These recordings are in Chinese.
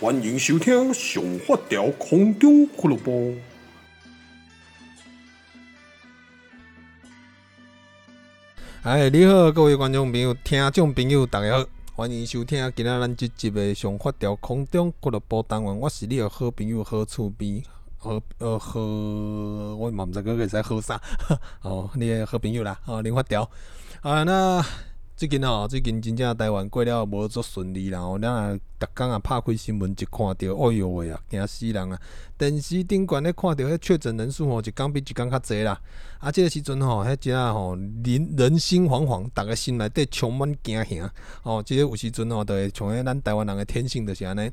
欢迎收听《上发条空中俱乐部》。哎，你好，各位观众朋友、听众朋友，大家好，欢迎收听今仔咱这集的《上发条空中俱乐部》单元。我是你的好朋友好厝边，好呃好，我嘛毋知个个在何啥 哦，你的好朋友啦，哦，林发条啊，那。最近吼，最近真正台湾过了无足顺利啦。吼，咱啊，逐工啊，拍开新闻一看到，哎哟喂啊，惊死人啊！电视顶悬咧看到迄确诊人数吼，一工比一工较侪啦。啊，即个时阵吼，迄只吼，人人心惶惶，逐个心内底充满惊吓。吼，即个有时阵吼，就会像迄咱台湾人的天性就是安尼。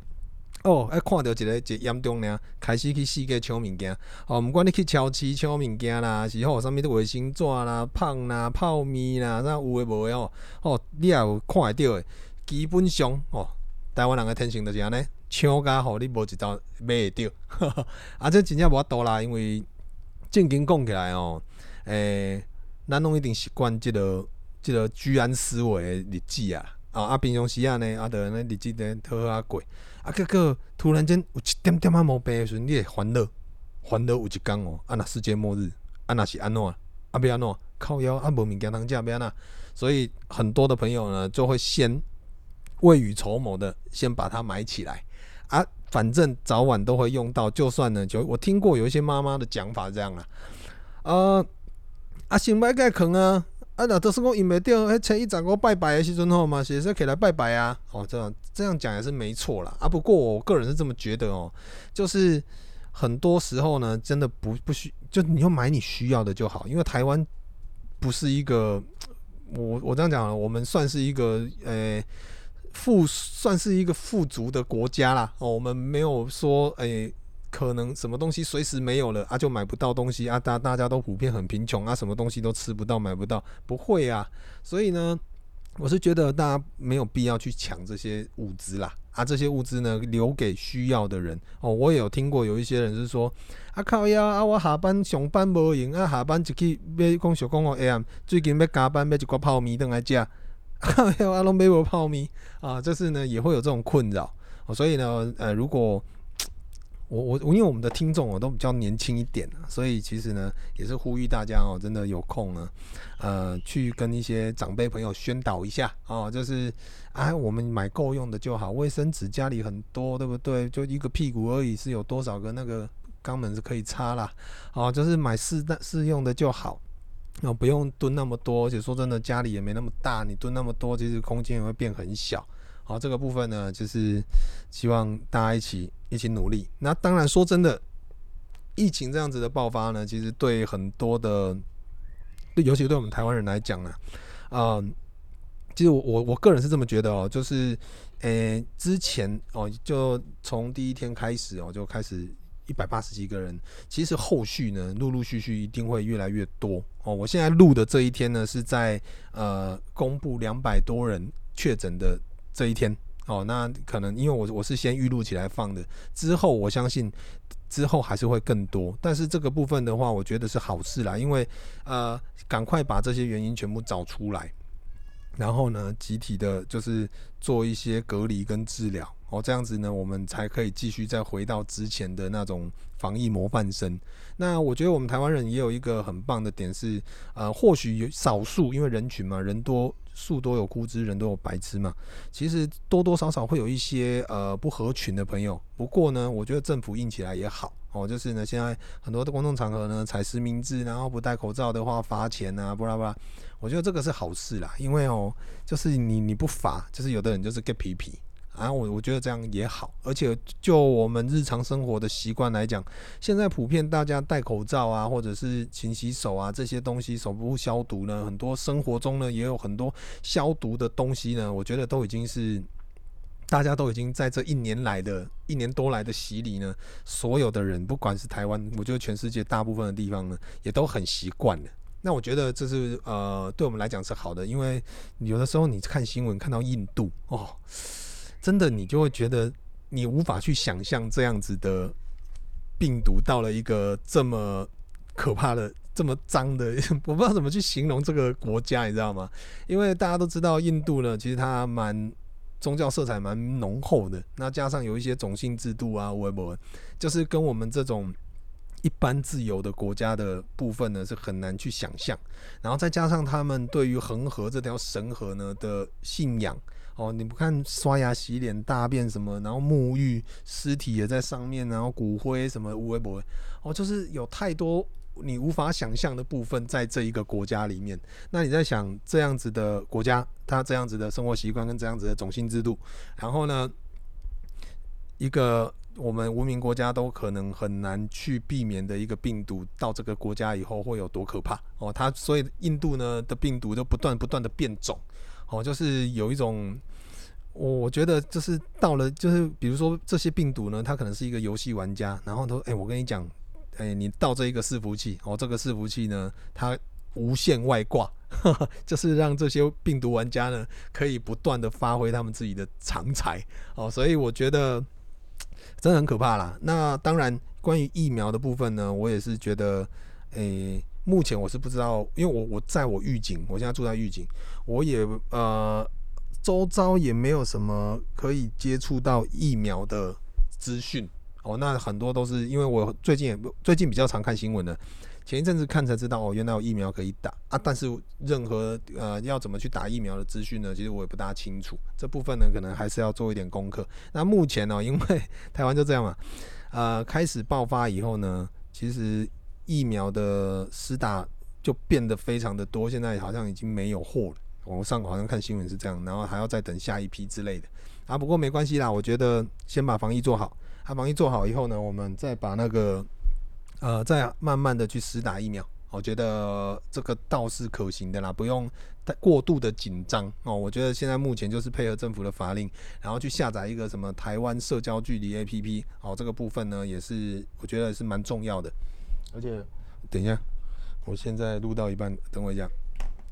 哦，爱看到一个一严重呢，开始去四界抢物件。哦，毋管你去超市抢物件啦，是吼啥物的卫生纸啦、芳啦、泡面啦，啥有诶无诶哦。哦，你也有看会到诶。基本上哦，台湾人诶天性就是安尼，抢甲吼你无一道买会着。啊，这真正无法度啦，因为正经讲起来哦，诶、咱拢一定习惯即个即、这个居安思危诶日子啊。啊，啊，平常时啊呢，啊，着安尼日子咧好好啊过。啊，结果突然间有一点点啊毛病的时阵，你会烦恼，烦恼有一天哦，啊，那世界末日，啊，那是安怎，啊，要安怎，靠腰啊，无物件通食，要安怎？所以很多的朋友呢，就会先未雨绸缪的先把它买起来，啊，反正早晚都会用到，就算呢，就我听过有一些妈妈的讲法这样啦，呃，啊，先买个坑啊。啊，那都是讲因袂着，迄初一十五拜拜的时阵吼嘛，是说起来拜拜啊。哦，这样这样讲也是没错啦。啊。不过我个人是这么觉得哦，就是很多时候呢，真的不不需，就你要买你需要的就好。因为台湾不是一个，我我这样讲，我们算是一个诶富，算是一个富足的国家啦。哦，我们没有说诶。可能什么东西随时没有了啊，就买不到东西啊，大大家都普遍很贫穷啊，什么东西都吃不到、买不到，不会啊。所以呢，我是觉得大家没有必要去抢这些物资啦啊，这些物资呢留给需要的人哦。我也有听过有一些人是说啊，靠呀啊，我下班上班无闲啊，下班就去买讲小讲哦，哎呀，最近要加班买一罐泡面等来吃，靠呀，啊，拢 买无泡面啊，就是呢也会有这种困扰哦。所以呢，呃，如果我我我因为我们的听众哦都比较年轻一点，所以其实呢也是呼吁大家哦，真的有空呢，呃，去跟一些长辈朋友宣导一下哦，就是啊，我们买够用的就好，卫生纸家里很多，对不对？就一个屁股而已，是有多少个那个肛门是可以插啦，哦，就是买适当适用的就好，哦，不用囤那么多，而且说真的，家里也没那么大，你囤那么多，其实空间也会变很小。好，这个部分呢，就是希望大家一起一起努力。那当然，说真的，疫情这样子的爆发呢，其实对很多的，对尤其对我们台湾人来讲呢，啊，其实我我我个人是这么觉得哦，就是，诶，之前哦，就从第一天开始哦，就开始一百八十几个人，其实后续呢，陆陆续续一定会越来越多哦。我现在录的这一天呢，是在呃公布两百多人确诊的。这一天。哦，那可能因为我我是先预录起来放的，之后我相信之后还是会更多，但是这个部分的话，我觉得是好事啦，因为呃，赶快把这些原因全部找出来，然后呢，集体的就是做一些隔离跟治疗哦，这样子呢，我们才可以继续再回到之前的那种防疫模范生。那我觉得我们台湾人也有一个很棒的点是，呃，或许有少数因为人群嘛，人多。树多有枯枝，人都有白痴嘛。其实多多少少会有一些呃不合群的朋友。不过呢，我觉得政府硬起来也好哦。就是呢，现在很多的公众场合呢，采实名制，然后不戴口罩的话罚钱啊，不啦不啦。我觉得这个是好事啦，因为哦，就是你你不罚，就是有的人就是个皮皮。啊，我我觉得这样也好，而且就我们日常生活的习惯来讲，现在普遍大家戴口罩啊，或者是勤洗手啊，这些东西手部消毒呢，很多生活中呢也有很多消毒的东西呢，我觉得都已经是大家都已经在这一年来的一年多来的洗礼呢，所有的人不管是台湾，我觉得全世界大部分的地方呢，也都很习惯了。那我觉得这是呃对我们来讲是好的，因为有的时候你看新闻看到印度哦。真的，你就会觉得你无法去想象这样子的病毒到了一个这么可怕的、这么脏的，我不知道怎么去形容这个国家，你知道吗？因为大家都知道印度呢，其实它蛮宗教色彩蛮浓厚的。那加上有一些种姓制度啊，微博就是跟我们这种一般自由的国家的部分呢，是很难去想象。然后再加上他们对于恒河这条神河呢的信仰哦，你不看刷牙、洗脸、大便什么，然后沐浴，尸体也在上面，然后骨灰什么微博哦，就是有太多。你无法想象的部分，在这一个国家里面，那你在想这样子的国家，它这样子的生活习惯跟这样子的种姓制度，然后呢，一个我们文明国家都可能很难去避免的一个病毒，到这个国家以后会有多可怕哦？它所以印度呢的病毒都不断不断的变种哦，就是有一种，我我觉得就是到了，就是比如说这些病毒呢，它可能是一个游戏玩家，然后都哎，我跟你讲。哎、你到这一个伺服器哦，这个伺服器呢，它无限外挂，就是让这些病毒玩家呢，可以不断的发挥他们自己的长才哦，所以我觉得真的很可怕啦。那当然，关于疫苗的部分呢，我也是觉得，诶、目前我是不知道，因为我我在我预警，我现在住在预警，我也呃，周遭也没有什么可以接触到疫苗的资讯。哦，那很多都是因为我最近也最近比较常看新闻的，前一阵子看才知道哦，原来有疫苗可以打啊。但是任何呃要怎么去打疫苗的资讯呢，其实我也不大清楚。这部分呢，可能还是要做一点功课。那目前呢，因为 台湾就这样嘛，呃，开始爆发以后呢，其实疫苗的施打就变得非常的多，现在好像已经没有货了。网上好像看新闻是这样，然后还要再等下一批之类的啊。不过没关系啦，我觉得先把防疫做好。它防疫做好以后呢，我们再把那个呃，再慢慢的去实打疫苗，我觉得这个倒是可行的啦，不用太过度的紧张哦。我觉得现在目前就是配合政府的法令，然后去下载一个什么台湾社交距离 APP 哦，这个部分呢也是我觉得是蛮重要的。而且等一下，我现在录到一半，等我一下，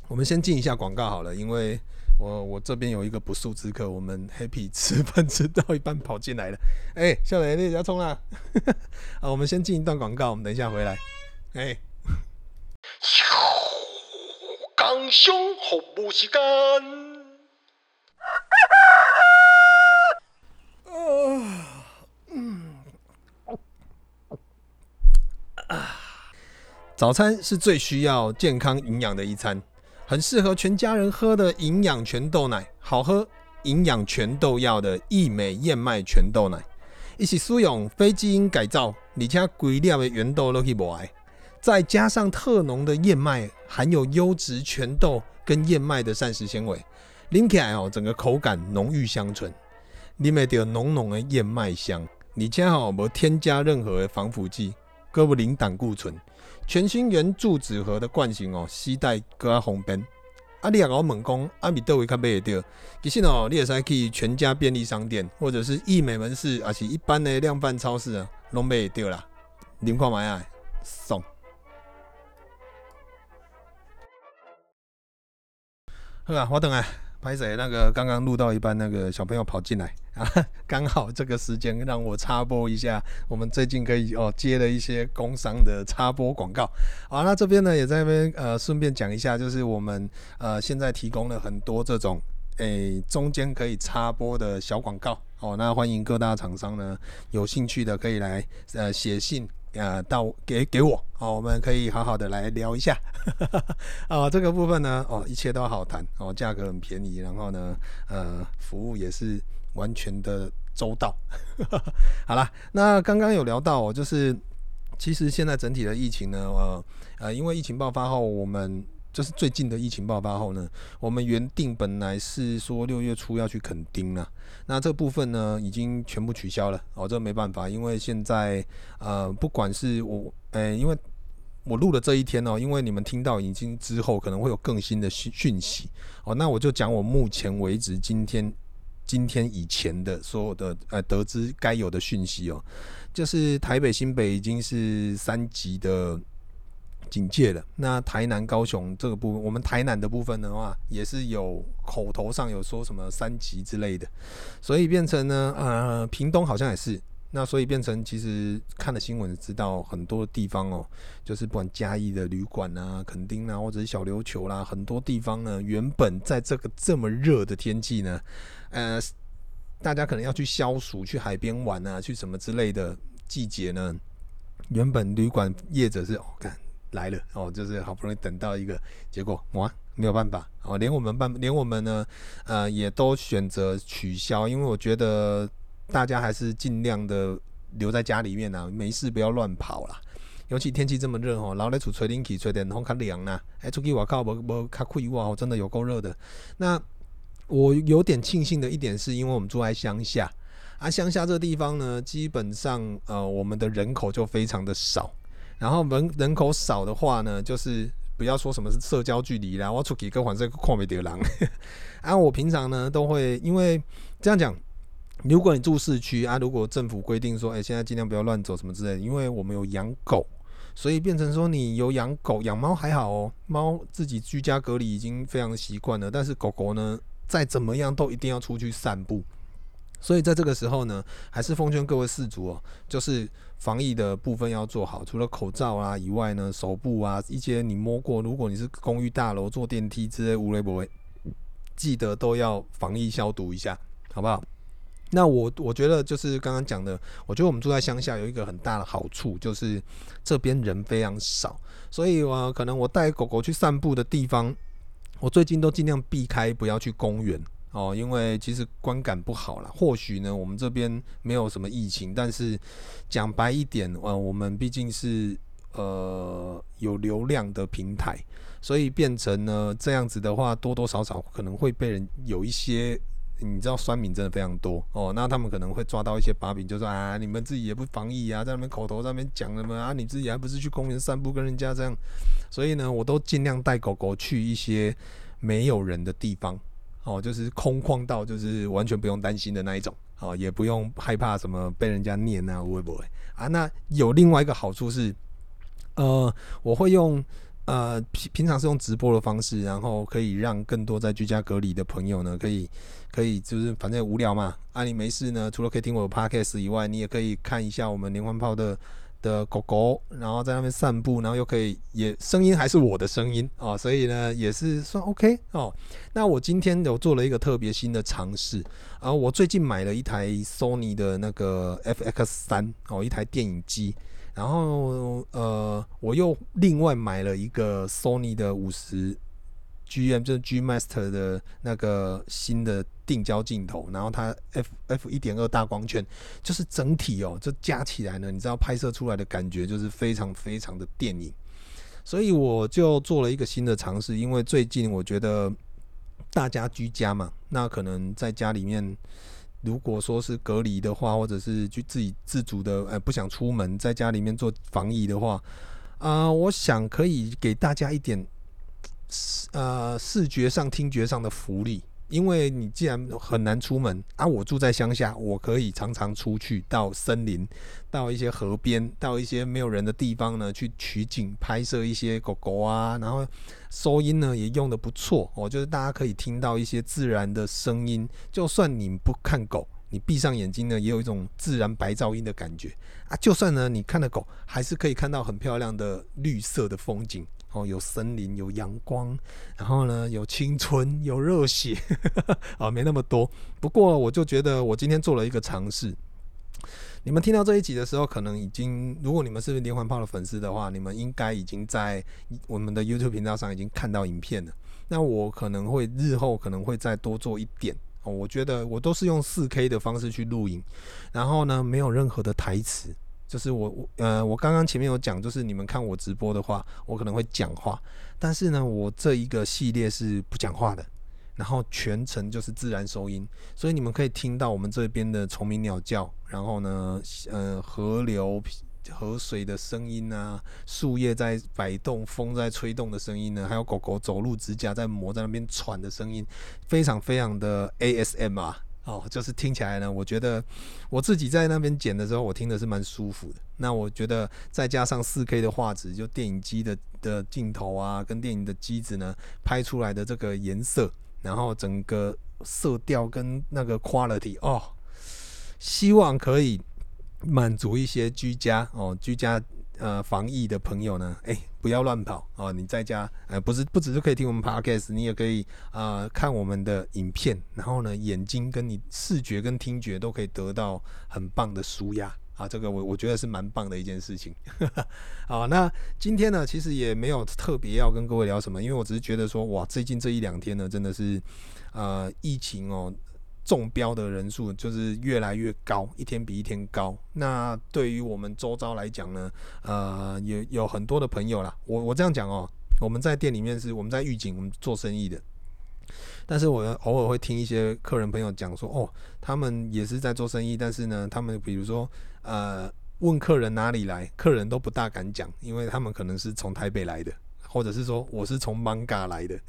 我们先进一下广告好了，因为。我我这边有一个不速之客，我们 Happy 吃饭吃到一半跑进来了。哎、欸，小雷，你要冲啦！啊，我们先进一段广告，我们等一下回来。哎、欸，刚上服务时间。早餐是最需要健康营养的一餐。很适合全家人喝的营养全豆奶，好喝营养全豆要的益美燕麦全豆奶，一起使用非基因改造，而且规粒的原豆都去买，再加上特浓的燕麦，含有优质全豆跟燕麦的膳食纤维，拎起来哦，整个口感浓郁香醇，里面有浓浓的燕麦香，而且哦无添加任何的防腐剂，更不零胆固醇。全新圆柱纸盒的罐型哦，携带更加方便。啊，你也我问讲，啊米倒位较买得到？其实哦，你也可以去全家便利商店，或者是义美门市，而且一般的量贩超市啊，拢买得到啦。您看买啊，送。好啊，我等下。拍谁？那个刚刚录到一半，那个小朋友跑进来啊，刚好这个时间让我插播一下，我们最近可以哦接了一些工商的插播广告。好，那这边呢也在那边呃顺便讲一下，就是我们呃现在提供了很多这种诶、中间可以插播的小广告哦，那欢迎各大厂商呢有兴趣的可以来呃写信。呃，到给给我哦，我们可以好好的来聊一下啊。这个部分呢，哦，一切都好谈哦，价格很便宜，然后呢，呃，服务也是完全的周到。好啦，那刚刚有聊到哦，就是其实现在整体的疫情呢，呃呃，因为疫情爆发后，我们。就是最近的疫情爆发后呢，我们原定本来是说六月初要去垦丁了，那这部分呢已经全部取消了哦，这没办法，因为现在呃不管是我诶、因为我录的这一天哦，因为你们听到已经之后可能会有更新的讯讯息哦，那我就讲我目前为止今天今天以前的所有的呃得知该有的讯息哦，就是台北新北已经是三级的。警戒了。那台南、高雄这个部分，我们台南的部分的话，也是有口头上有说什么三级之类的，所以变成呢，呃，屏东好像也是。那所以变成，其实看了新闻知道，很多地方哦，就是不管嘉义的旅馆啊、垦丁啊，或者是小琉球啦，很多地方呢，原本在这个这么热的天气呢，呃，大家可能要去消暑、去海边玩啊，去什么之类的季节呢？原本旅馆业者是哦，看来了哦，就是好不容易等到一个结果，哇，没有办法哦，连我们办，连我们呢，呃，也都选择取消，因为我觉得大家还是尽量的留在家里面啊，没事不要乱跑啦。尤其天气这么热哦，老在厝吹冷气，吹点风较凉啦。哎，出去外口无无较开哇，真的有够热的。那我有点庆幸的一点是，因为我们住在乡下啊，乡下这个地方呢，基本上呃，我们的人口就非常的少。然后人人口少的话呢，就是不要说什么是社交距离啦，我出去跟黄色看不到人。啊，我平常呢都会，因为这样讲，如果你住市区啊，如果政府规定说，哎，现在尽量不要乱走什么之类的，因为我们有养狗。所以变成说，你有养狗、养猫还好哦，猫自己居家隔离已经非常习惯了。但是狗狗呢，再怎么样都一定要出去散步。所以在这个时候呢，还是奉劝各位饲主哦，就是防疫的部分要做好。除了口罩啊以外呢，手部啊一些你摸过，如果你是公寓大楼坐电梯之类无微不微，记得都要防疫消毒一下，好不好？那我我觉得就是刚刚讲的，我觉得我们住在乡下有一个很大的好处，就是这边人非常少，所以我可能我带狗狗去散步的地方，我最近都尽量避开不要去公园哦，因为其实观感不好啦。或许呢，我们这边没有什么疫情，但是讲白一点，呃，我们毕竟是呃有流量的平台，所以变成呢这样子的话，多多少少可能会被人有一些。你知道酸民真的非常多哦，那他们可能会抓到一些把柄，就说啊，你们自己也不防疫啊，在那边口头上面讲什么啊，你自己还不是去公园散步跟人家这样，所以呢，我都尽量带狗狗去一些没有人的地方哦，就是空旷到就是完全不用担心的那一种哦，也不用害怕什么被人家念啊，会不会啊？那有另外一个好处是，呃，我会用。呃，平平常是用直播的方式，然后可以让更多在居家隔离的朋友呢，可以可以就是反正无聊嘛，啊你没事呢，除了可以听我的 podcast 以外，你也可以看一下我们连环炮的的狗狗，然后在那边散步，然后又可以也声音还是我的声音哦，所以呢也是算 OK 哦。那我今天有做了一个特别新的尝试，啊，我最近买了一台 Sony 的那个 FX 三哦，一台电影机。然后呃，我又另外买了一个 Sony 的五十 GM，就是 G Master 的那个新的定焦镜头，然后它 F F 一点二大光圈，就是整体哦，这加起来呢，你知道拍摄出来的感觉就是非常非常的电影，所以我就做了一个新的尝试，因为最近我觉得大家居家嘛，那可能在家里面。如果说是隔离的话，或者是去自己自主的，呃，不想出门，在家里面做防疫的话，啊、我想可以给大家一点，呃，视觉上、听觉上的福利。因为你既然很难出门啊，我住在乡下，我可以常常出去到森林，到一些河边，到一些没有人的地方呢，去取景拍摄一些狗狗啊，然后收音呢也用得不错哦，就是大家可以听到一些自然的声音，就算你不看狗，你闭上眼睛呢，也有一种自然白噪音的感觉啊，就算呢你看了狗，还是可以看到很漂亮的绿色的风景。哦，有森林，有阳光，然后呢，有青春，有热血，啊，没那么多。不过，我就觉得我今天做了一个尝试。你们听到这一集的时候，可能已经，如果你们是连环炮的粉丝的话，你们应该已经在我们的 YouTube 频道上已经看到影片了。那我可能会日后可能会再多做一点。哦，我觉得我都是用 4K 的方式去录影，然后呢，没有任何的台词。就是我我呃，我刚刚前面有讲，就是你们看我直播的话，我可能会讲话，但是呢，我这一个系列是不讲话的，然后全程就是自然收音，所以你们可以听到我们这边的虫鸣鸟叫，然后呢，呃，河流河水的声音啊，树叶在摆动，风在吹动的声音呢，还有狗狗走路指甲在磨在那边喘的声音，非常非常的 ASM 啊。哦，就是听起来呢，我觉得我自己在那边剪的时候，我听的是蛮舒服的。那我觉得再加上四 K 的画质，就电影机的的镜头啊，跟电影的机子呢拍出来的这个颜色，然后整个色调跟那个 quality 哦，希望可以满足一些居家哦居家呃防疫的朋友呢，哎、不要乱跑哦。你在家，呃，不是不只是可以听我们 podcast，你也可以呃看我们的影片，然后呢，眼睛跟你视觉跟听觉都可以得到很棒的舒压啊。这个我我觉得是蛮棒的一件事情。好，那今天呢，其实也没有特别要跟各位聊什么，因为我只是觉得说，哇，最近这一两天呢，真的是呃疫情哦。中标的人数就是越来越高，一天比一天高。那对于我们周遭来讲呢，呃，有有很多的朋友啦。我我这样讲哦，我们在店里面是我们在预警，我们做生意的。但是我偶尔会听一些客人朋友讲说，哦，他们也是在做生意，但是呢，他们比如说呃，问客人哪里来，客人都不大敢讲，因为他们可能是从台北来的。或者是说我是从艋舺来的，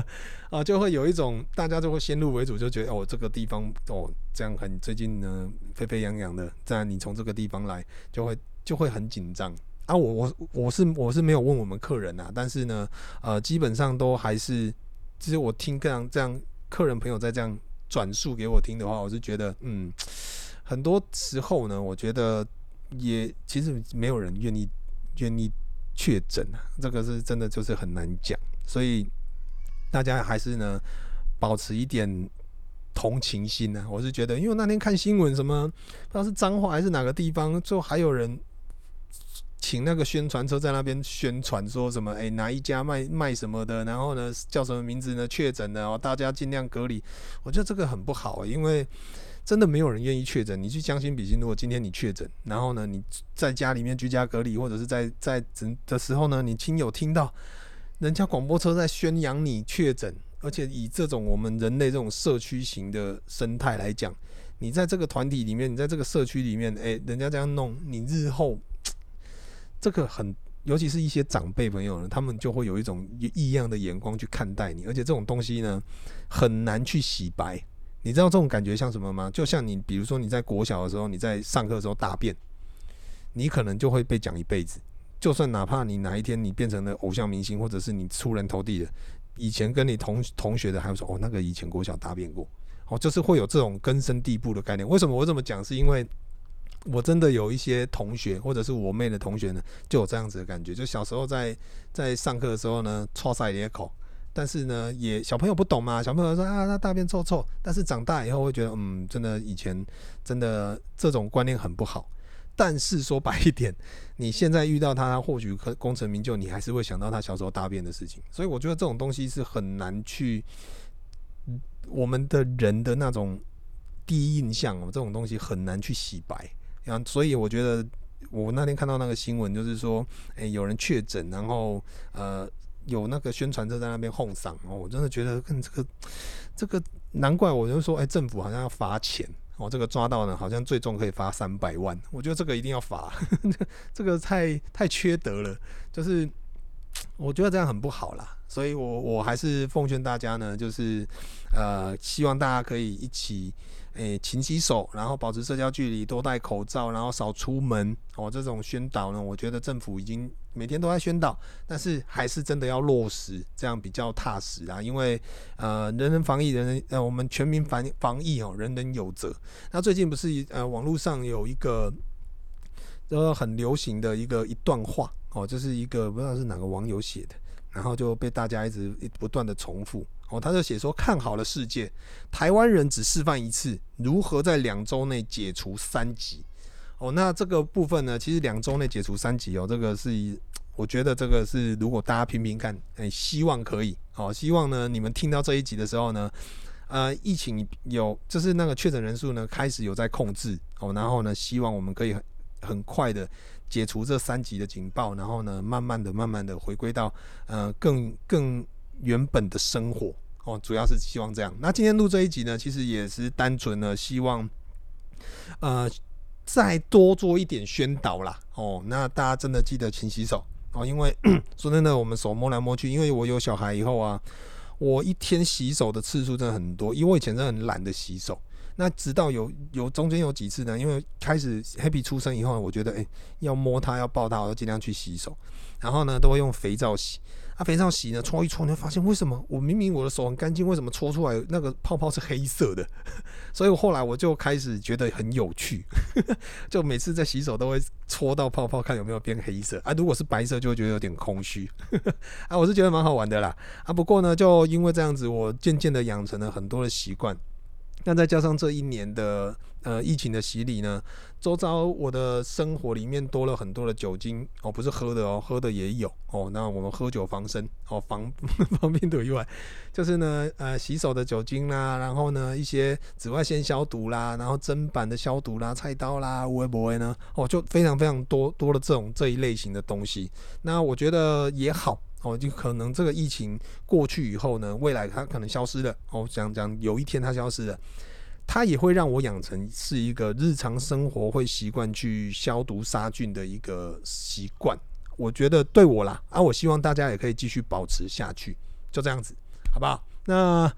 啊，就会有一种大家就会先入为主，就觉得哦这个地方哦这样很最近呢沸沸扬扬的，这样你从这个地方来就会就会很紧张啊。我我我是我是没有问我们客人呐，但是呢呃基本上都还是，其实我听这样这样客人朋友在这样转述给我听的话，我是觉得嗯很多时候呢，我觉得也其实没有人愿意愿意。确诊啊，这个是真的就是很难讲，所以大家还是呢保持一点同情心呢、啊。我是觉得，因为那天看新闻，什么不知道是脏话还是哪个地方，就还有人请那个宣传车在那边宣传说什么，哎，哪一家卖卖什么的，然后呢叫什么名字呢？确诊的哦，大家尽量隔离。我觉得这个很不好，因为。真的没有人愿意确诊。你去将心比心，如果今天你确诊，然后呢，你在家里面居家隔离，或者是在在诊的时候呢，你亲友听到人家广播车在宣扬你确诊，而且以这种我们人类这种社区型的生态来讲，你在这个团体里面，你在这个社区里面，诶、人家这样弄，你日后这个很，尤其是一些长辈朋友呢，他们就会有一种异样的眼光去看待你，而且这种东西呢，很难去洗白。你知道这种感觉像什么吗？就像你，比如说你在国小的时候，你在上课的时候大便，你可能就会被讲一辈子。就算哪怕你哪一天你变成了偶像明星，或者是你出人头地了，以前跟你同同学的还会说哦，那个以前国小大便过，哦，就是会有这种根深蒂固的概念。为什么我这么讲？是因为我真的有一些同学，或者是我妹的同学呢，就有这样子的感觉。就小时候在在上课的时候呢，剉赛咧口。但是呢，也小朋友不懂嘛，小朋友说啊，他大便臭臭。但是长大以后会觉得，嗯，真的以前真的这种观念很不好。但是说白一点，你现在遇到他，或许可功成名就，你还是会想到他小时候大便的事情。所以我觉得这种东西是很难去，我们的人的那种第一印象哦，这种东西很难去洗白。然后，所以我觉得我那天看到那个新闻，就是说，诶，有人确诊，然后呃。有那个宣传车在那边哄嗓哦，我真的觉得跟这个这个难怪，我就说，哎，政府好像要罚钱哦，这个抓到呢，好像最终可以罚三百万，我觉得这个一定要罚，这个太太缺德了，就是我觉得这样很不好啦，所以我我还是奉劝大家呢，就是呃，希望大家可以一起。诶，勤洗手，然后保持社交距离，多戴口罩，然后少出门哦。这种宣导呢，我觉得政府已经每天都在宣导，但是还是真的要落实，这样比较踏实啊。因为呃，人人防疫，人人呃，我们全民防防疫哦，人人有责。那最近不是呃，网络上有一个呃很流行的一个一段话哦，这是一个不知道是哪个网友写的，然后就被大家一直不断的重复。哦，他就写说，看好了世界，台湾人只示范一次如何在两周内解除三级。哦，那这个部分呢，其实两周内解除三级哦，这个是我觉得这个是如果大家拼拼看，哎，希望可以。好，希望呢你们听到这一集的时候呢，呃，疫情有就是那个确诊人数呢开始有在控制。哦，然后呢，希望我们可以很很快的解除这三级的警报，然后呢，慢慢的、慢慢的回归到呃更更。原本的生活哦，主要是希望这样。那今天录这一集呢，其实也是单纯的希望，呃，再多做一点宣导啦。哦，那大家真的记得勤洗手哦，因为 说真的，我们手摸来摸去，因为我有小孩以后啊，我一天洗手的次数真的很多，因为我以前真的很懒得洗手。那直到有有中间有几次呢，因为开始 Happy 出生以后，我觉得诶、要摸它要抱它，我就尽量去洗手，然后呢都会用肥皂洗。啊，肥皂洗呢，搓一搓，你会发现为什么我明明我的手很干净，为什么搓出来那个泡泡是黑色的？所以我后来我就开始觉得很有趣，就每次在洗手都会搓到泡泡，看有没有变黑色啊。如果是白色，就会觉得有点空虚 啊。我是觉得蛮好玩的啦啊。不过呢，就因为这样子，我渐渐的养成了很多的习惯。那再加上这一年的呃疫情的洗礼呢，周遭我的生活里面多了很多的酒精哦，不是喝的哦，喝的也有哦。那我们喝酒防身哦，防 防病毒以外，就是呢呃洗手的酒精啦，然后呢一些紫外线消毒啦，然后砧板的消毒啦，菜刀啦，会不会呢？哦，就非常非常多多了这种这一类型的东西。那我觉得也好。哦，就可能这个疫情过去以后呢，未来它可能消失了。哦，讲讲有一天它消失了，它也会让我养成是一个日常生活会习惯去消毒杀菌的一个习惯。我觉得对我啦，啊，我希望大家也可以继续保持下去，就这样子，好不好？那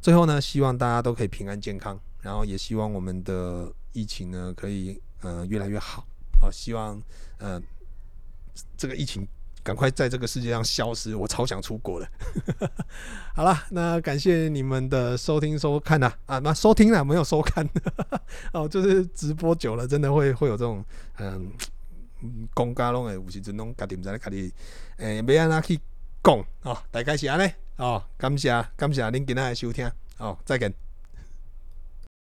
最后呢，希望大家都可以平安健康，然后也希望我们的疫情呢可以呃越来越好。好，希望呃这个疫情。赶快在这个世界上消失！我超想出国的。好了，那感谢你们的收听收看呐啊，那收听了没有收看 哦，就是直播久了，真的会会有这种嗯，公家拢会有时阵拢家己毋知咧家己诶，要安怎去讲哦，大概是安尼哦，感谢感谢恁今仔的收听哦，再见。